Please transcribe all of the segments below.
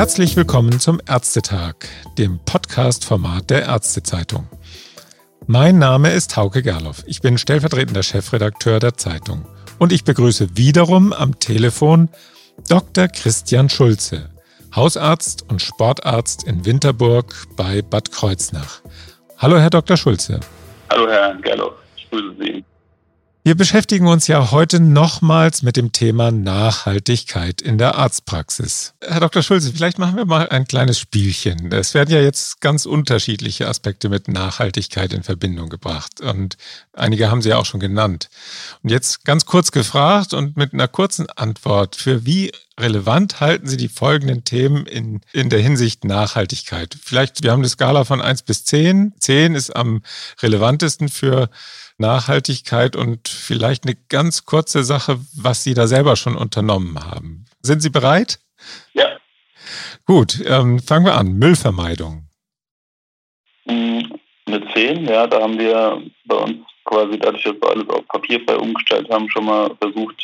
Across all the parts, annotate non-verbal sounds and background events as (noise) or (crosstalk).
Herzlich willkommen zum Ärztetag, dem Podcast-Format der Ärztezeitung. Mein Name ist Hauke Gerloff. Ich bin stellvertretender Chefredakteur der Zeitung. Und ich begrüße wiederum am Telefon Dr. Christian Schulze, Hausarzt und Sportarzt in Winterburg bei Bad Kreuznach. Hallo, Herr Dr. Schulze. Hallo, Herr Gerloff. Ich grüße Sie. Wir beschäftigen uns ja heute nochmals mit dem Thema Nachhaltigkeit in der Arztpraxis. Herr Dr. Schulze, vielleicht machen wir mal ein kleines Spielchen. Es werden ja jetzt ganz unterschiedliche Aspekte mit Nachhaltigkeit in Verbindung gebracht und einige haben Sie ja auch schon genannt. Und jetzt ganz kurz gefragt und mit einer kurzen Antwort. Für wie relevant halten Sie die folgenden Themen in, in der Hinsicht Nachhaltigkeit? Vielleicht, wir haben eine Skala von 1 bis 10. 10 ist am relevantesten für Nachhaltigkeit und vielleicht eine ganz kurze Sache, was Sie da selber schon unternommen haben. Sind Sie bereit? Ja. Gut, ähm, fangen wir an. Müllvermeidung. Hm, eine 10, ja, da haben wir bei uns quasi dadurch, dass wir alles auf papierfrei umgestellt haben, schon mal versucht,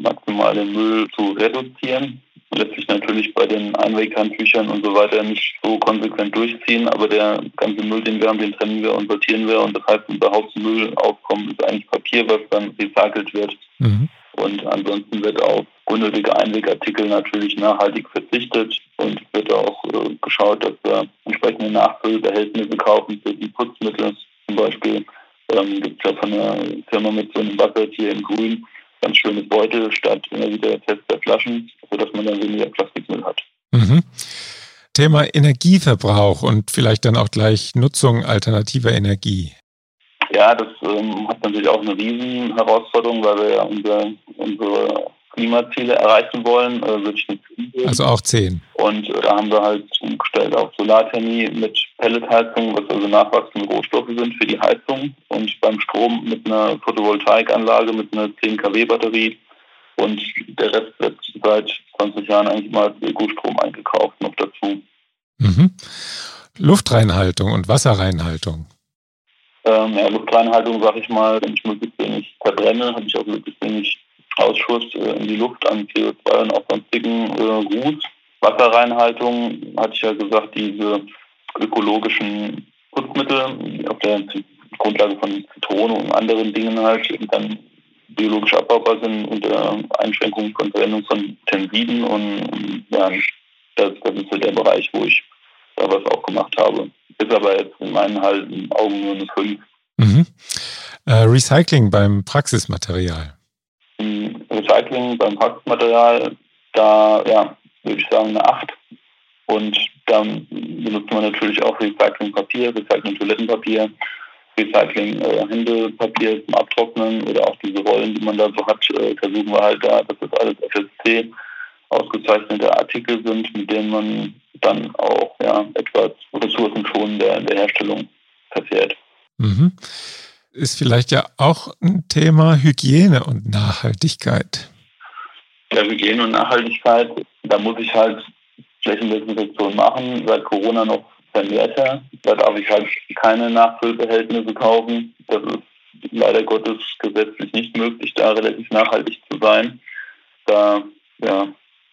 maximal den Müll zu reduzieren letztlich natürlich bei den Einweghandtüchern und so weiter nicht so konsequent durchziehen, aber der ganze Müll, den wir haben, den trennen wir und sortieren wir und das heißt, unser Hauptmüllaufkommen ist eigentlich Papier, was dann recycelt wird. Mhm. Und ansonsten wird auf unnötige Einwegartikel natürlich nachhaltig verzichtet und wird auch äh, geschaut, dass wir entsprechende Nachfüllbehältnisse kaufen für die Putzmittel. Zum Beispiel ähm, gibt es ja von einer Firma mit so einem Bucket hier in Grün ganz schönes Beutel statt immer wieder fester Flaschen, sodass man dann weniger Plastikmüll hat. Mhm. Thema Energieverbrauch und vielleicht dann auch gleich Nutzung alternativer Energie. Ja, das ähm, hat natürlich auch eine Riesenherausforderung, weil wir ja unser, unsere Klimaziele erreichen wollen, äh, würde ich nicht Also auch 10. Und äh, da haben wir halt umgestellt auf Solarthermie mit Pelletheizung, was also nachwachsende Rohstoffe sind für die Heizung. Und beim Strom mit einer Photovoltaikanlage mit einer 10 kW Batterie. Und der Rest wird seit 20 Jahren eigentlich mal als Ökostrom eingekauft noch dazu. Mhm. Luftreinhaltung und Wasserreinhaltung. Ähm, ja, Luftreinhaltung, sage ich mal, wenn ich möglichst wenig verbrenne, habe ich auch möglichst wenig Ausschuss äh, in die Luft an CO2 und auch sonstigen äh, Ruß. Wasserreinhaltung, hatte ich ja gesagt, diese ökologischen Putzmittel auf der Grundlage von Zitrone und anderen Dingen halt dann biologisch abbaubar sind unter Einschränkung von Verwendung von Tensiden und ja, das, das ist so der Bereich, wo ich da was auch gemacht habe. Ist aber jetzt in meinen Augen nur eine 5. Mhm. Äh, Recycling beim Praxismaterial. Recycling beim Packmaterial, da ja, würde ich sagen eine 8. Und dann benutzt man natürlich auch Recycling-Papier, Recycling-Toilettenpapier, Recycling-Händepapier äh, zum Abtrocknen oder auch diese Rollen, die man da so hat, äh, versuchen wir halt da, dass das alles FSC ausgezeichnete Artikel sind, mit denen man dann auch ja, etwas ressourcenschonender in der Herstellung verfährt. Mhm ist vielleicht ja auch ein Thema Hygiene und Nachhaltigkeit. Ja, Hygiene und Nachhaltigkeit, da muss ich halt Flächendesinfektion machen, seit Corona noch vermehrter. Da darf ich halt keine Nachfüllbehältnisse kaufen. Das ist leider Gottes gesetzlich nicht möglich, da relativ nachhaltig zu sein. Da, ja,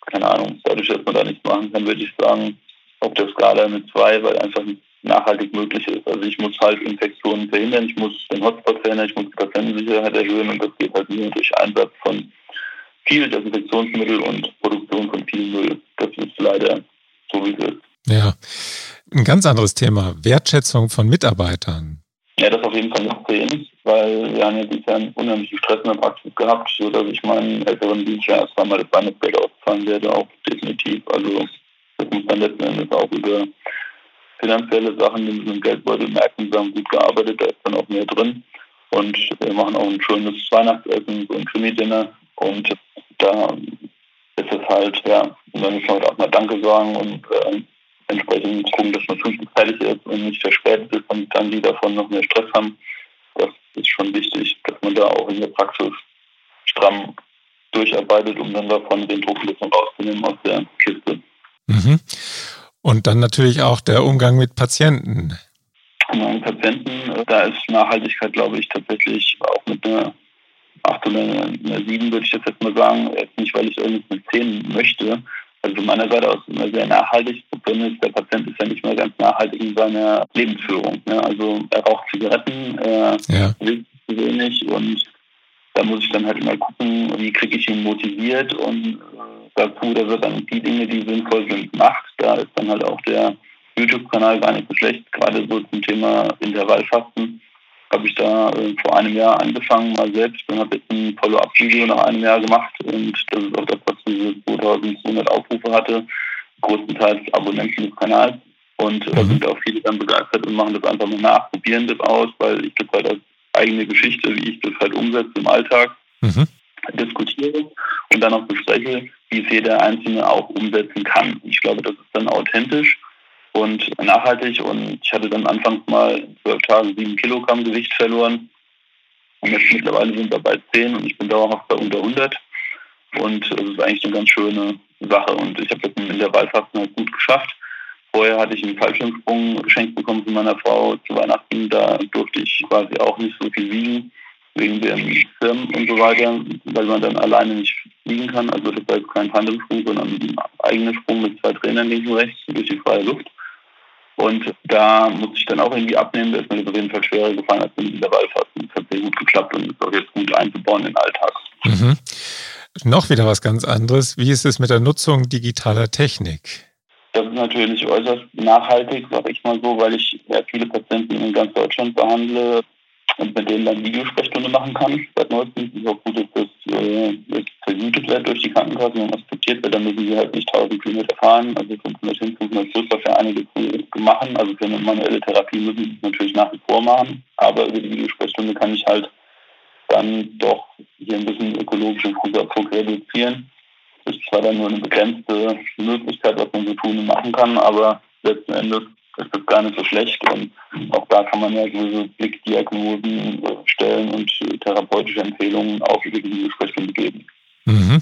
keine Ahnung, dadurch, dass man da nichts machen kann, würde ich sagen, auf der Skala mit zwei, weil einfach nicht nachhaltig möglich ist. Also ich muss halt Infektionen verhindern, ich muss den Hotspot verhindern, ich muss die Patientensicherheit erhöhen und das geht halt nur durch Einsatz von viel Desinfektionsmittel und Produktion von viel Müll. Das ist leider so, wie es ist. Ja, ein ganz anderes Thema, Wertschätzung von Mitarbeitern. Ja, das auf jeden Fall noch sehen, weil wir haben ja Jahr einen unheimlichen Stress in der Praxis gehabt, sodass ich meinen älteren Dienstjahr erst einmal das Weihnachtsgeld auszahlen werde, auch definitiv. Also das muss dann letzten Endes auch über finanzielle Sachen in diesem Geldbeutel merken, wir haben gut gearbeitet, da ist dann auch mehr drin. Und wir machen auch ein schönes Weihnachtsessen, so ein Krimi-Dinner. Und da ist es halt, ja, und dann muss man halt auch mal Danke sagen und äh, entsprechend gucken, dass man pünktlich fertig ist und nicht verspätet ist und dann die davon noch mehr Stress haben. Das ist schon wichtig, dass man da auch in der Praxis stramm durcharbeitet, um dann davon den Druck ein bisschen rauszunehmen aus der Kiste. Mhm. Und dann natürlich auch der Umgang mit Patienten. Mit Patienten, da ist Nachhaltigkeit, glaube ich, tatsächlich auch mit einer 8 oder einer 7, würde ich jetzt mal sagen. Jetzt nicht, weil ich irgendwas mit 10 möchte, also von meiner Seite aus immer sehr nachhaltig. Das Problem ist, der Patient ist ja nicht mehr ganz nachhaltig in seiner Lebensführung. Ne? Also er raucht Zigaretten, er ja. will zu wenig und da muss ich dann halt immer gucken, wie kriege ich ihn motiviert und äh, dazu, da wird dann die Dinge, die sinnvoll sind, gemacht. Da ist dann halt auch der YouTube-Kanal gar nicht so schlecht, gerade so zum Thema Intervallfasten habe ich da äh, vor einem Jahr angefangen, mal selbst und habe jetzt ein Follow-up-Video nach einem Jahr gemacht und das ist auch das, was diese 2200 Aufrufe hatte, größtenteils Abonnenten des Kanals und da mhm. sind auch viele dann begeistert und machen das einfach mal nach, probieren das aus, weil ich das halt als eigene Geschichte, wie ich das halt umsetze im Alltag, mhm. Diskutiere und dann auch bespreche, wie es jeder Einzelne auch umsetzen kann. Ich glaube, das ist dann authentisch und nachhaltig. Und ich hatte dann anfangs mal in zwölf Tagen sieben Kilogramm Gewicht verloren. Und jetzt mittlerweile sind wir bei zehn und ich bin dauerhaft bei unter 100. Und das ist eigentlich eine ganz schöne Sache. Und ich habe das in der Wahlfasten halt gut geschafft. Vorher hatte ich einen Fallschirmsprung geschenkt bekommen von meiner Frau zu Weihnachten. Da durfte ich quasi auch nicht so viel wiegen, wegen den Firmen und so weiter, weil man dann alleine nicht fliegen kann. Also das war jetzt kein Tandemsprung, sondern ein eigener Sprung mit zwei Trainern links und rechts durch die freie Luft. Und da muss ich dann auch irgendwie abnehmen. Da ist mir das auf jeden Fall schwerer gefallen als in der Wallfasten. Das hat sehr gut geklappt und ist auch jetzt gut einzubauen in den Alltag. Mhm. Noch wieder was ganz anderes. Wie ist es mit der Nutzung digitaler Technik? Das ist natürlich äußerst nachhaltig, sage ich mal so, weil ich ja viele Patienten in ganz Deutschland behandle und mit denen dann Videosprechstunde machen kann. Seit neuestem ist auch gut, dass das äh, jetzt vergütet wird durch die Krankenkasse und akzeptiert wird. Dann müssen sie halt nicht 1000 Kilometer fahren, also 500 hin, 500 zurück, was für einige machen. Also für eine manuelle Therapie müssen sie natürlich nach wie vor machen. Aber über die Videosprechstunde kann ich halt dann doch hier ein bisschen ökologischen Fußabdruck reduzieren. Das ist zwar dann nur eine begrenzte Möglichkeit, was man so tun und machen kann, aber letzten Endes ist das gar nicht so schlecht. Und auch da kann man ja gewisse Blickdiagnosen stellen und äh, therapeutische Empfehlungen auch über die Gespräche geben. Mhm.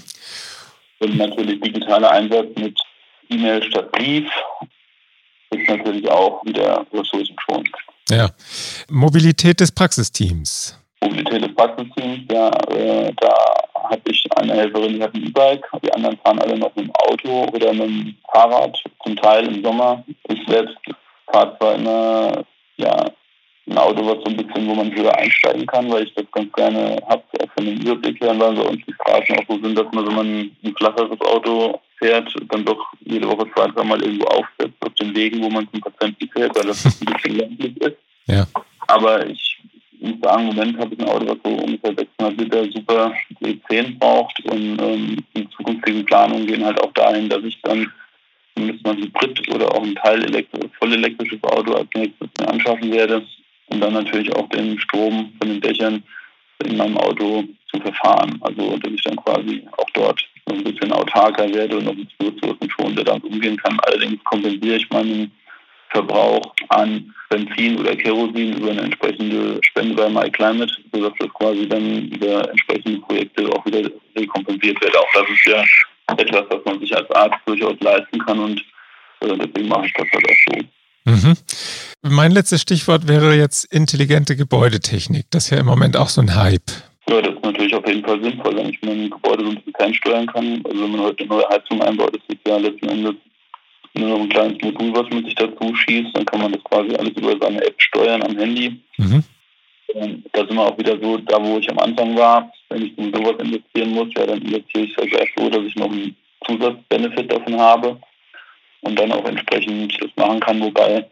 Und natürlich digitaler Einsatz mit E-Mail statt Brief ist natürlich auch wieder ressourcenschonend. Ja. Mobilität des Praxisteams. Mobilität des Praxisteams, ja, äh, da habe ich eine Helferin, die hat ein E-Bike, die anderen fahren alle noch mit dem Auto oder mit dem Fahrrad, zum Teil im Sommer. Ich selbst fahre zwar immer ja, ein Auto, was so ein bisschen, wo man höher einsteigen kann, weil ich das ganz gerne habe, auch von dem Überblick her, weil bei uns die Straßen auch so sind, dass man, wenn man ein flacheres Auto fährt, dann doch jede Woche zwei, dreimal irgendwo aufsetzt auf den Wegen, wo man zum Patienten fährt, weil das ein bisschen ländlich ist. Ja. Aber ich muss sagen, im Moment habe ich ein Auto, was so ungefähr 600 Liter super E10 braucht und ähm, die zukünftigen Planungen gehen halt auch dahin, dass ich dann zumindest mal Hybrid oder auch ein Teil elektro voll elektrisches Auto als nächstes anschaffen werde und dann natürlich auch den Strom von den Dächern in meinem Auto zu verfahren. Also dass ich dann quasi auch dort noch ein bisschen autarker werde und noch ein bisschen ressourcenschonender damit umgehen kann. Allerdings kompensiere ich meinen Verbrauch an Benzin oder Kerosin über eine entsprechende Spende bei MyClimate, sodass das quasi dann über entsprechende Projekte auch wieder rekompensiert wird. Auch das ist ja etwas, was man sich als Arzt durchaus leisten kann und äh, deswegen mache ich das halt auch so. Mhm. Mein letztes Stichwort wäre jetzt intelligente Gebäudetechnik. Das ist ja im Moment auch so ein Hype. Ja, das ist natürlich auf jeden Fall sinnvoll, wenn ich mein Gebäude so ein bisschen fernsteuern kann. Also wenn man heute eine neue Heizung einbaut, ist das ja letzten Endes nur noch ein kleines Modul, was man sich dazu schießt. Dann kann man das quasi alles über seine App steuern am Handy. Mhm. Da sind wir auch wieder so, da wo ich am Anfang war, wenn ich in sowas investieren muss, ja, dann investiere ich es halt so, dass ich noch einen Zusatzbenefit davon habe und dann auch entsprechend das machen kann, wobei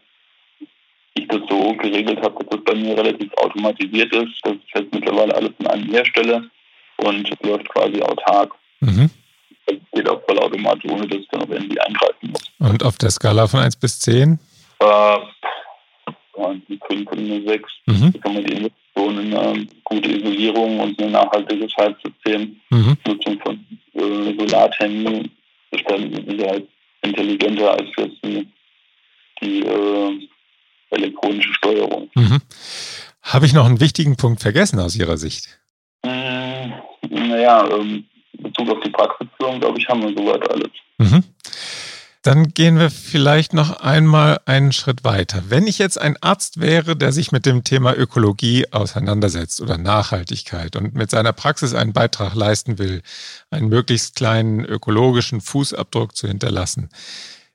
ich das so geregelt habe, dass das bei mir relativ automatisiert ist, dass ich jetzt mittlerweile alles in einem herstelle und läuft quasi autark. Mhm. Das geht auch vollautomatisch, ohne dass ich dann noch irgendwie eingreifen muss. Und auf der Skala von 1 bis 10? Äh, 5 und eine 6. Mhm. Da kann man die Investition in eine gute Isolierung und ein nachhaltiges Heizsystem, mhm. Nutzung von äh, Solarthermie, ist dann mit Sicherheit intelligenter als jetzt die, die äh, elektronische Steuerung. Mhm. Habe ich noch einen wichtigen Punkt vergessen aus Ihrer Sicht? Äh, naja, ähm, in Bezug auf die Praxisführung, glaube ich, haben wir soweit alles. Mhm. Dann gehen wir vielleicht noch einmal einen Schritt weiter. Wenn ich jetzt ein Arzt wäre, der sich mit dem Thema Ökologie auseinandersetzt oder Nachhaltigkeit und mit seiner Praxis einen Beitrag leisten will, einen möglichst kleinen ökologischen Fußabdruck zu hinterlassen,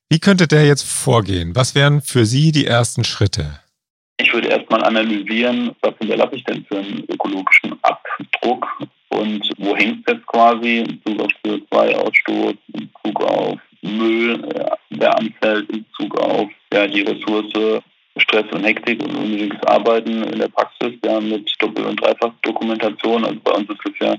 wie könnte der jetzt vorgehen? Was wären für Sie die ersten Schritte? Ich würde erstmal analysieren, was hinterlasse ich denn für einen ökologischen Abdruck und wo hängt es jetzt quasi in Bezug auf CO2-Ausstoß, in Bezug auf Müll, der anfällt, in Bezug auf ja, die Ressource Stress und Hektik und unnötiges Arbeiten in der Praxis, ja, mit Doppel- und Dreifachdokumentation. Also bei uns ist es ja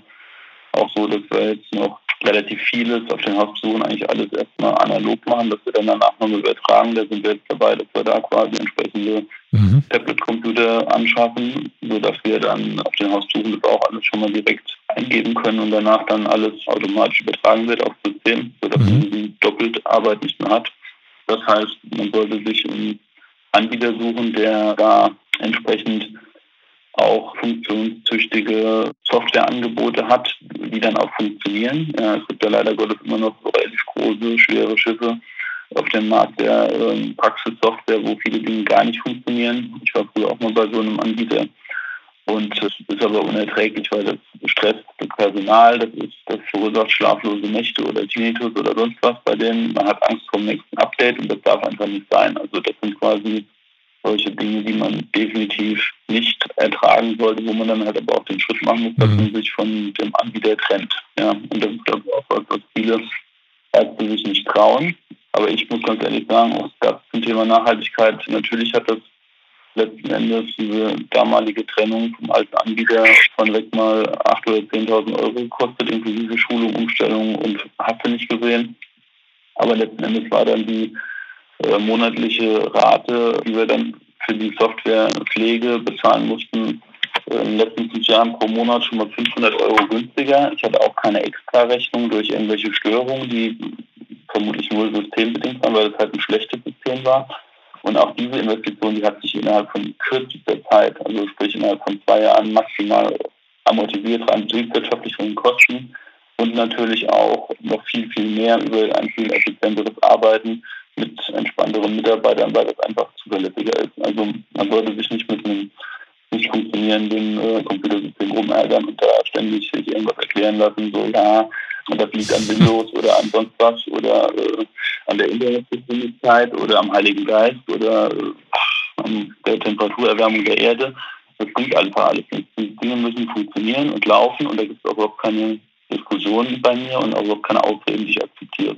auch so, dass wir jetzt noch relativ vieles auf den Hausbesuchen eigentlich alles erstmal analog machen, dass wir dann danach nochmal übertragen. Da sind wir jetzt dabei, dass wir da quasi entsprechende mhm. Tablet-Computer anschaffen, sodass wir dann auf den Hausbesuchen das auch alles schon mal direkt eingeben können und danach dann alles automatisch übertragen wird aufs System, sodass mhm. man die Doppelarbeit nicht mehr hat. Das heißt, man sollte sich einen Anbieter suchen, der da entsprechend auch funktionstüchtige Softwareangebote hat, die dann auch funktionieren. Ja, es gibt ja leider Gottes immer noch relativ große, schwere Schiffe auf dem Markt der ähm, Praxissoftware, wo viele Dinge gar nicht funktionieren. Ich war früher auch mal bei so einem Anbieter und das ist aber unerträglich, weil das stresst das Personal, das, ist, das verursacht schlaflose Nächte oder Tinnitus oder sonst was bei denen. Man hat Angst vor dem nächsten Update und das darf einfach nicht sein. Also das sind quasi solche Dinge, die man definitiv nicht ertragen sollte, wo man dann halt aber auch den Schritt machen muss, dass mhm. man sich von dem Anbieter trennt. Ja, und das ist glaube ich auch was, was viele Ärzte sich nicht trauen. Aber ich muss ganz ehrlich sagen, auch das zum Thema Nachhaltigkeit, natürlich hat das letzten Endes diese damalige Trennung vom alten Anbieter von weg mal 8.000 oder 10.000 Euro gekostet, inklusive Schulung, Umstellung und hast du nicht gesehen. Aber letzten Endes war dann die äh, monatliche Rate, die wir dann für die Softwarepflege bezahlen mussten, äh, in den letzten fünf Jahren pro Monat schon mal 500 Euro günstiger. Ich hatte auch keine Extra-Rechnung durch irgendwelche Störungen, die vermutlich nur systembedingt waren, weil es halt ein schlechtes System war. Und auch diese Investition, die hat sich innerhalb von kürzester Zeit, also sprich innerhalb von zwei Jahren maximal amortisiert rein betriebswirtschaftlichen Kosten und natürlich auch noch viel, viel mehr über ein viel effizienteres Arbeiten mit entspannteren Mitarbeitern, weil das einfach zuverlässiger ist. Also man sollte sich nicht mit einem nicht funktionierenden äh, Computersystem rumärgern und da ständig sich irgendwas erklären lassen, so ja, und das liegt an Windows oder an sonst was oder äh, an der Internetgeschwindigkeit oder am Heiligen Geist oder äh, an der Temperaturerwärmung der Erde. Das bringt einfach alles nicht. Die Dinge müssen funktionieren und laufen und da gibt es auch überhaupt keine Diskussionen bei mir und auch überhaupt keine Ausreden, die ich akzeptiere.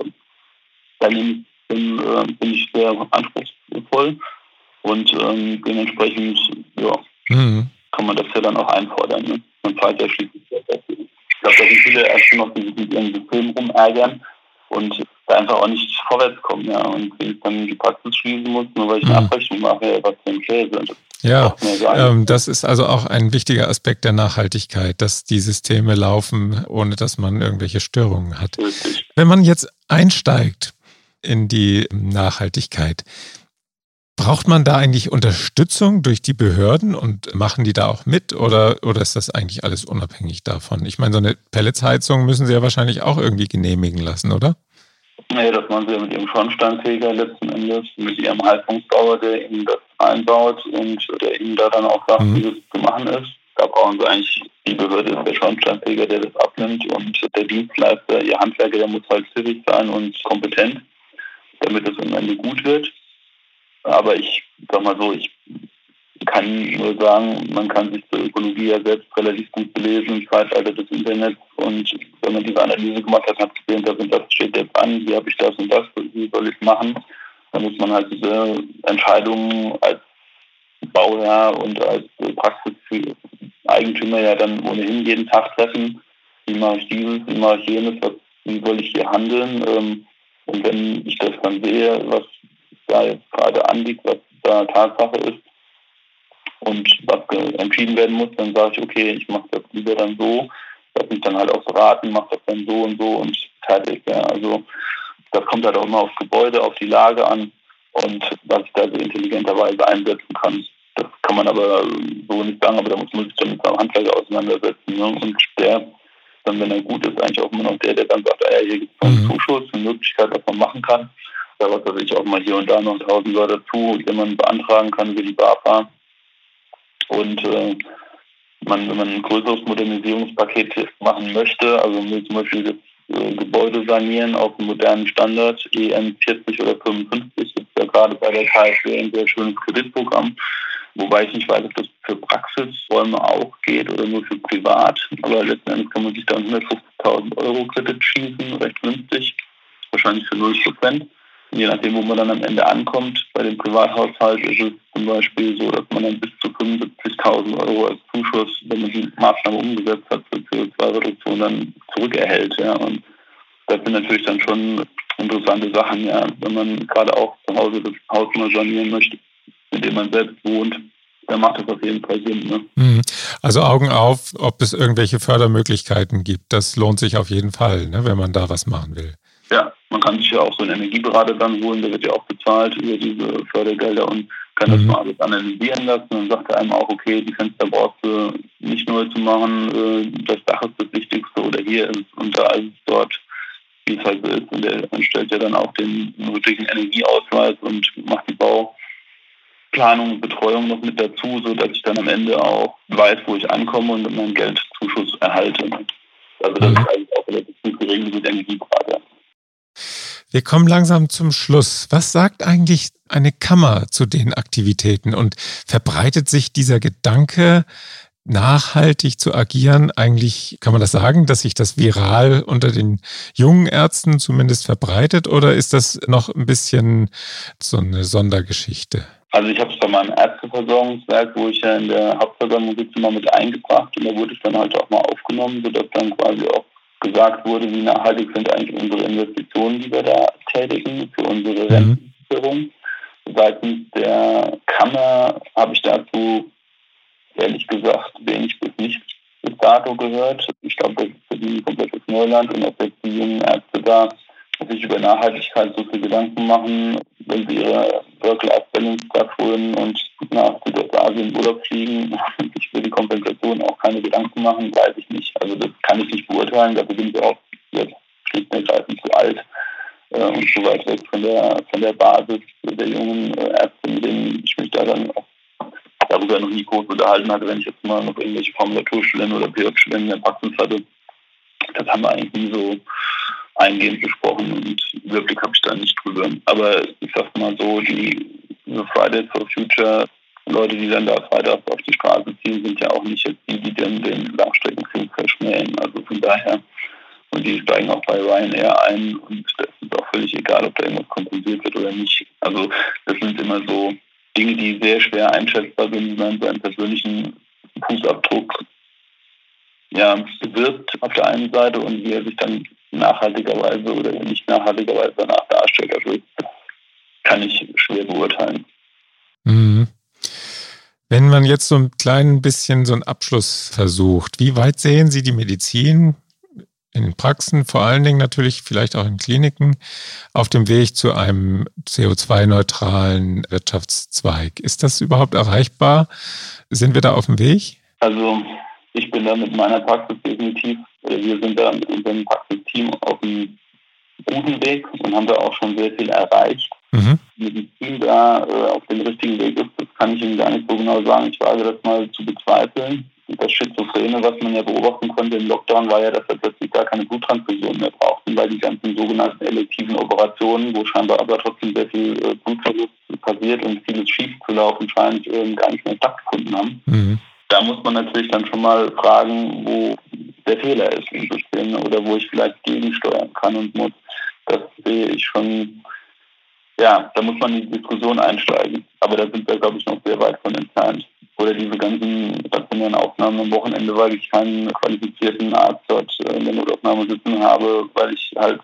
Dann bin, äh, bin ich sehr anspruchsvoll und ähm, dementsprechend ja, mhm. kann man das ja dann auch einfordern. Ne? Man zahlt ja schließlich glaube, da sind viele Ärzte noch, die sich mit ihren Systemen rumärgern und da einfach auch nicht vorwärts kommen. Ja. Und wenn ich dann die Praxis schließen muss, nur weil ich eine mhm. Abrechnung mache, was für ein Käse. Ja, ähm, das ist also auch ein wichtiger Aspekt der Nachhaltigkeit, dass die Systeme laufen, ohne dass man irgendwelche Störungen hat. Richtig. Wenn man jetzt einsteigt in die Nachhaltigkeit, Braucht man da eigentlich Unterstützung durch die Behörden und machen die da auch mit oder, oder ist das eigentlich alles unabhängig davon? Ich meine, so eine Pelletsheizung müssen Sie ja wahrscheinlich auch irgendwie genehmigen lassen, oder? Nee, das machen Sie ja mit Ihrem Schornsteinfeger letzten Endes, mit Ihrem Heizungsbauer, der Ihnen das einbaut und der Ihnen da dann auch sagt, mhm. wie das zu machen ist. Da brauchen Sie eigentlich die Behörde, der Schornsteinfeger, der das abnimmt und der Dienstleister, Ihr Handwerker, der muss halt pfiffig sein und kompetent, damit es am Ende gut wird. Aber ich sag mal so, ich kann nur sagen, man kann sich zur Ökologie ja selbst relativ gut belesen im Zeitalter des Internets. Und wenn man diese Analyse gemacht hat, hat gesehen, das und das steht jetzt an, hier habe ich das und das, wie soll ich machen? Dann muss man halt diese Entscheidungen als Bauherr und als Praxiseigentümer ja dann ohnehin jeden Tag treffen. Wie mache ich dieses, wie mache ich jenes, wie soll ich hier handeln? Ähm, und wenn ich das dann sehe, was da jetzt gerade anliegt, was da Tatsache ist und was entschieden werden muss, dann sage ich, okay, ich mache das lieber dann so, dass mich dann halt auch beraten, mache das dann so und so und fertig. Ja. Also das kommt halt auch immer aufs Gebäude, auf die Lage an und was ich da so intelligenterweise einsetzen kann. Das kann man aber so nicht sagen, aber da muss man sich dann mit seinem Handwerker auseinandersetzen. Ne? Und der, dann wenn er gut ist, eigentlich auch immer noch der, der dann sagt, ah ja, hier gibt es einen mhm. Zuschuss, eine Möglichkeit, was man machen kann. Da was weiß ich auch mal hier und da noch 1000 Euro dazu, den man beantragen kann über die BAFA. Und äh, man, wenn man ein größeres Modernisierungspaket machen möchte, also zum Beispiel das äh, Gebäude sanieren auf einem modernen Standard, EN 40 oder 55, ist ja gerade bei der KfW ein sehr schönes Kreditprogramm. Wobei ich nicht weiß, ob das für Praxisräume auch geht oder nur für privat. Aber letzten Endes kann man sich da 150.000 Euro Kredit schießen, recht günstig. Wahrscheinlich für 0 Prozent. Je nachdem, wo man dann am Ende ankommt. Bei dem Privathaushalt ist es zum Beispiel so, dass man dann bis zu 75.000 Euro als Zuschuss, wenn man die Maßnahme umgesetzt hat, für CO2-Reduktion dann zurückerhält. Ja. Und das sind natürlich dann schon interessante Sachen, ja. Wenn man gerade auch zu Hause das Haus mal sanieren möchte, in dem man selbst wohnt, dann macht das auf jeden Fall Sinn. Ne? Mhm. Also Augen auf, ob es irgendwelche Fördermöglichkeiten gibt. Das lohnt sich auf jeden Fall, ne, wenn man da was machen will. Ja, man kann sich ja auch so einen Energieberater dann holen, der wird ja auch bezahlt über diese Fördergelder und kann das mhm. mal alles analysieren lassen. Dann sagt er einem auch, okay, die Fenster brauchst du nicht neu zu machen, äh, das Dach ist das Wichtigste oder hier ist und da ist es dort, wie es halt so ist. Und er stellt ja dann auch den nötigen Energieausweis und macht die Bauplanung und Betreuung noch mit dazu, sodass ich dann am Ende auch weiß, wo ich ankomme und meinen Geldzuschuss erhalte. Also das mhm. ist eigentlich auch relativ gering mit Energieberater. Wir kommen langsam zum Schluss. Was sagt eigentlich eine Kammer zu den Aktivitäten und verbreitet sich dieser Gedanke, nachhaltig zu agieren, eigentlich kann man das sagen, dass sich das viral unter den jungen Ärzten zumindest verbreitet oder ist das noch ein bisschen so eine Sondergeschichte? Also ich habe es bei meinem Ärzteversorgungswerk, wo ich ja in der Hauptversammlung sitze, mal mit eingebracht und da wurde es dann halt auch mal aufgenommen, sodass dann quasi auch gesagt wurde, wie nachhaltig sind eigentlich unsere Investitionen, die wir da tätigen für unsere mhm. Rentensicherung. Seitens der Kammer habe ich dazu ehrlich gesagt wenig bis nichts bis dato gehört. Ich glaube, das ist für die komplettes Neuland und ob jetzt die jungen Ärzte da sich über Nachhaltigkeit so viel Gedanken machen, wenn sie ihre Work-Life-Balance holen und nach Südostasien Urlaub fliegen (laughs) sich für die Kompensation auch keine Gedanken machen, weiß ich nicht. Also das kann ich nicht beurteilen, dafür bin ich auch jetzt schlicht und zu alt äh, und zu weit weg von der von der Basis der jungen äh, Ärzte, mit denen ich mich da dann auch darüber noch nie groß unterhalten hatte, wenn ich jetzt mal noch irgendwelche Formulaturstudenten oder PJ-Studenten in der Praxis hatte. Das haben wir eigentlich nie so eingehend besprochen und Überblick habe ich da nicht drüber. Aber ich sag mal so, die Fridays for Future Leute, die dann da freitags auf die Straße ziehen, sind ja auch nicht jetzt die, die dann den Langstreckenflug verschmähen. Also von daher, und die steigen auch bei Ryanair ein und das ist auch völlig egal, ob da irgendwas kompensiert wird oder nicht. Also das sind immer so Dinge, die sehr schwer einschätzbar sind, wie man seinen persönlichen Fußabdruck ja, bewirbt auf der einen Seite und wie er sich dann nachhaltigerweise oder nicht nachhaltigerweise danach darstellt. Also kann ich schwer beurteilen. Mhm. Wenn man jetzt so ein klein bisschen so einen Abschluss versucht, wie weit sehen Sie die Medizin in den Praxen, vor allen Dingen natürlich vielleicht auch in Kliniken, auf dem Weg zu einem CO2-neutralen Wirtschaftszweig? Ist das überhaupt erreichbar? Sind wir da auf dem Weg? Also ich bin da mit meiner Praxis definitiv, wir sind da mit unserem Praxisteam auf einem guten Weg und haben da auch schon sehr viel erreicht. Mhm. Medizin da äh, auf dem richtigen Weg ist, das kann ich Ihnen gar nicht so genau sagen. Ich wage das mal zu bezweifeln. Das Schizophrene, was man ja beobachten konnte im Lockdown, war ja, dass er plötzlich gar keine Bluttransfusion mehr brauchten, weil die ganzen sogenannten elektiven Operationen, wo scheinbar aber trotzdem sehr viel äh, Blutverlust passiert und vieles schief zu laufen scheint, äh, gar nicht mehr stattgefunden haben. Mhm da muss man natürlich dann schon mal fragen, wo der Fehler ist im System oder wo ich vielleicht gegensteuern kann und muss. Das sehe ich schon, ja, da muss man in die Diskussion einsteigen. Aber da sind wir, glaube ich, noch sehr weit von entfernt. Oder diese ganzen stationären Aufnahmen am Wochenende, weil ich keinen qualifizierten Arzt dort äh, in der Notaufnahme sitzen habe, weil ich halt,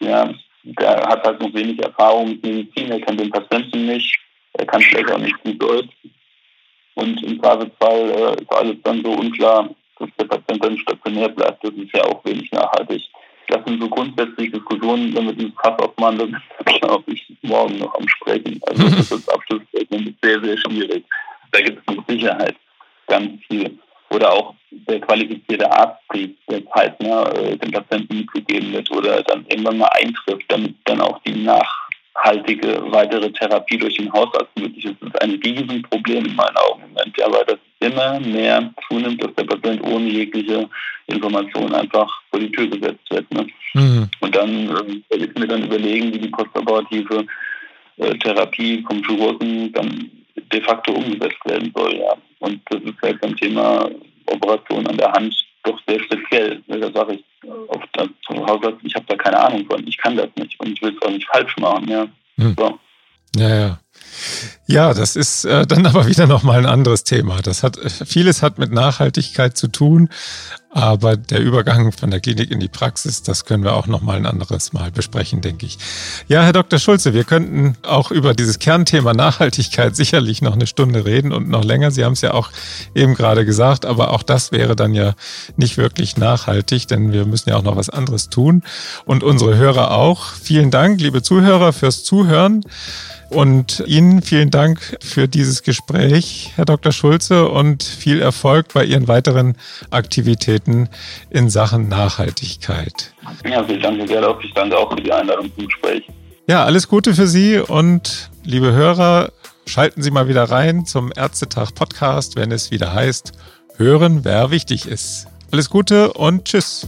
ja, der hat halt noch wenig Erfahrung mit Medizin, er kennt den Patienten nicht, er kann vielleicht auch nicht gut Deutsch und im Zweifelsfall äh, ist alles dann so unklar, dass der Patient dann stationär bleibt. Das ist ja auch wenig nachhaltig. Das sind so grundsätzliche Diskussionen, wenn wir dieses Fass aufmachen, dann glaube ich morgen noch am Sprechen. Also (laughs) das ist Abschlussstatement sehr, sehr schwierig. Da gibt es mit Sicherheit ganz viel. Oder auch der qualifizierte Arztbrief, der zeitnah äh, dem Patienten mitgegeben wird oder dann irgendwann mal eintrifft, damit dann auch die nach nachhaltige weitere Therapie durch den Hausarzt möglich ist. Das ist ein Riesenproblem in meinen Augen im Moment, ja, weil das immer mehr zunimmt, dass der Patient ohne jegliche Information einfach vor die Tür gesetzt wird. Ne? Mhm. Und dann äh, ich mir dann überlegen, wie die postoperative äh, Therapie vom Chirurgen dann de facto umgesetzt werden soll. Ja. Und das ist halt beim Thema Operation an der Hand doch sehr speziell. Da sage ich oft zu Hause, ich habe da keine Ahnung von, ich kann das nicht und ich will es auch nicht falsch machen. Ja, hm. so. ja, ja. Ja, das ist äh, dann (laughs) aber wieder nochmal ein anderes Thema. Das hat vieles hat mit Nachhaltigkeit zu tun, aber der Übergang von der Klinik in die Praxis, das können wir auch nochmal ein anderes Mal besprechen, denke ich. Ja, Herr Dr. Schulze, wir könnten auch über dieses Kernthema Nachhaltigkeit (laughs) sicherlich noch eine Stunde reden und noch länger. Sie haben es ja auch eben gerade gesagt, aber auch das wäre dann ja nicht wirklich nachhaltig, denn wir müssen ja auch noch was anderes tun und unsere Hörer auch. Vielen Dank, liebe Zuhörer, fürs Zuhören. Und Ihnen vielen Dank für dieses Gespräch, Herr Dr. Schulze, und viel Erfolg bei Ihren weiteren Aktivitäten in Sachen Nachhaltigkeit. Ja, vielen Dank, Gerloff. Ich danke auch für die Einladung zum Gespräch. Ja, alles Gute für Sie und liebe Hörer, schalten Sie mal wieder rein zum Ärztetag Podcast, wenn es wieder heißt, hören, wer wichtig ist. Alles Gute und tschüss.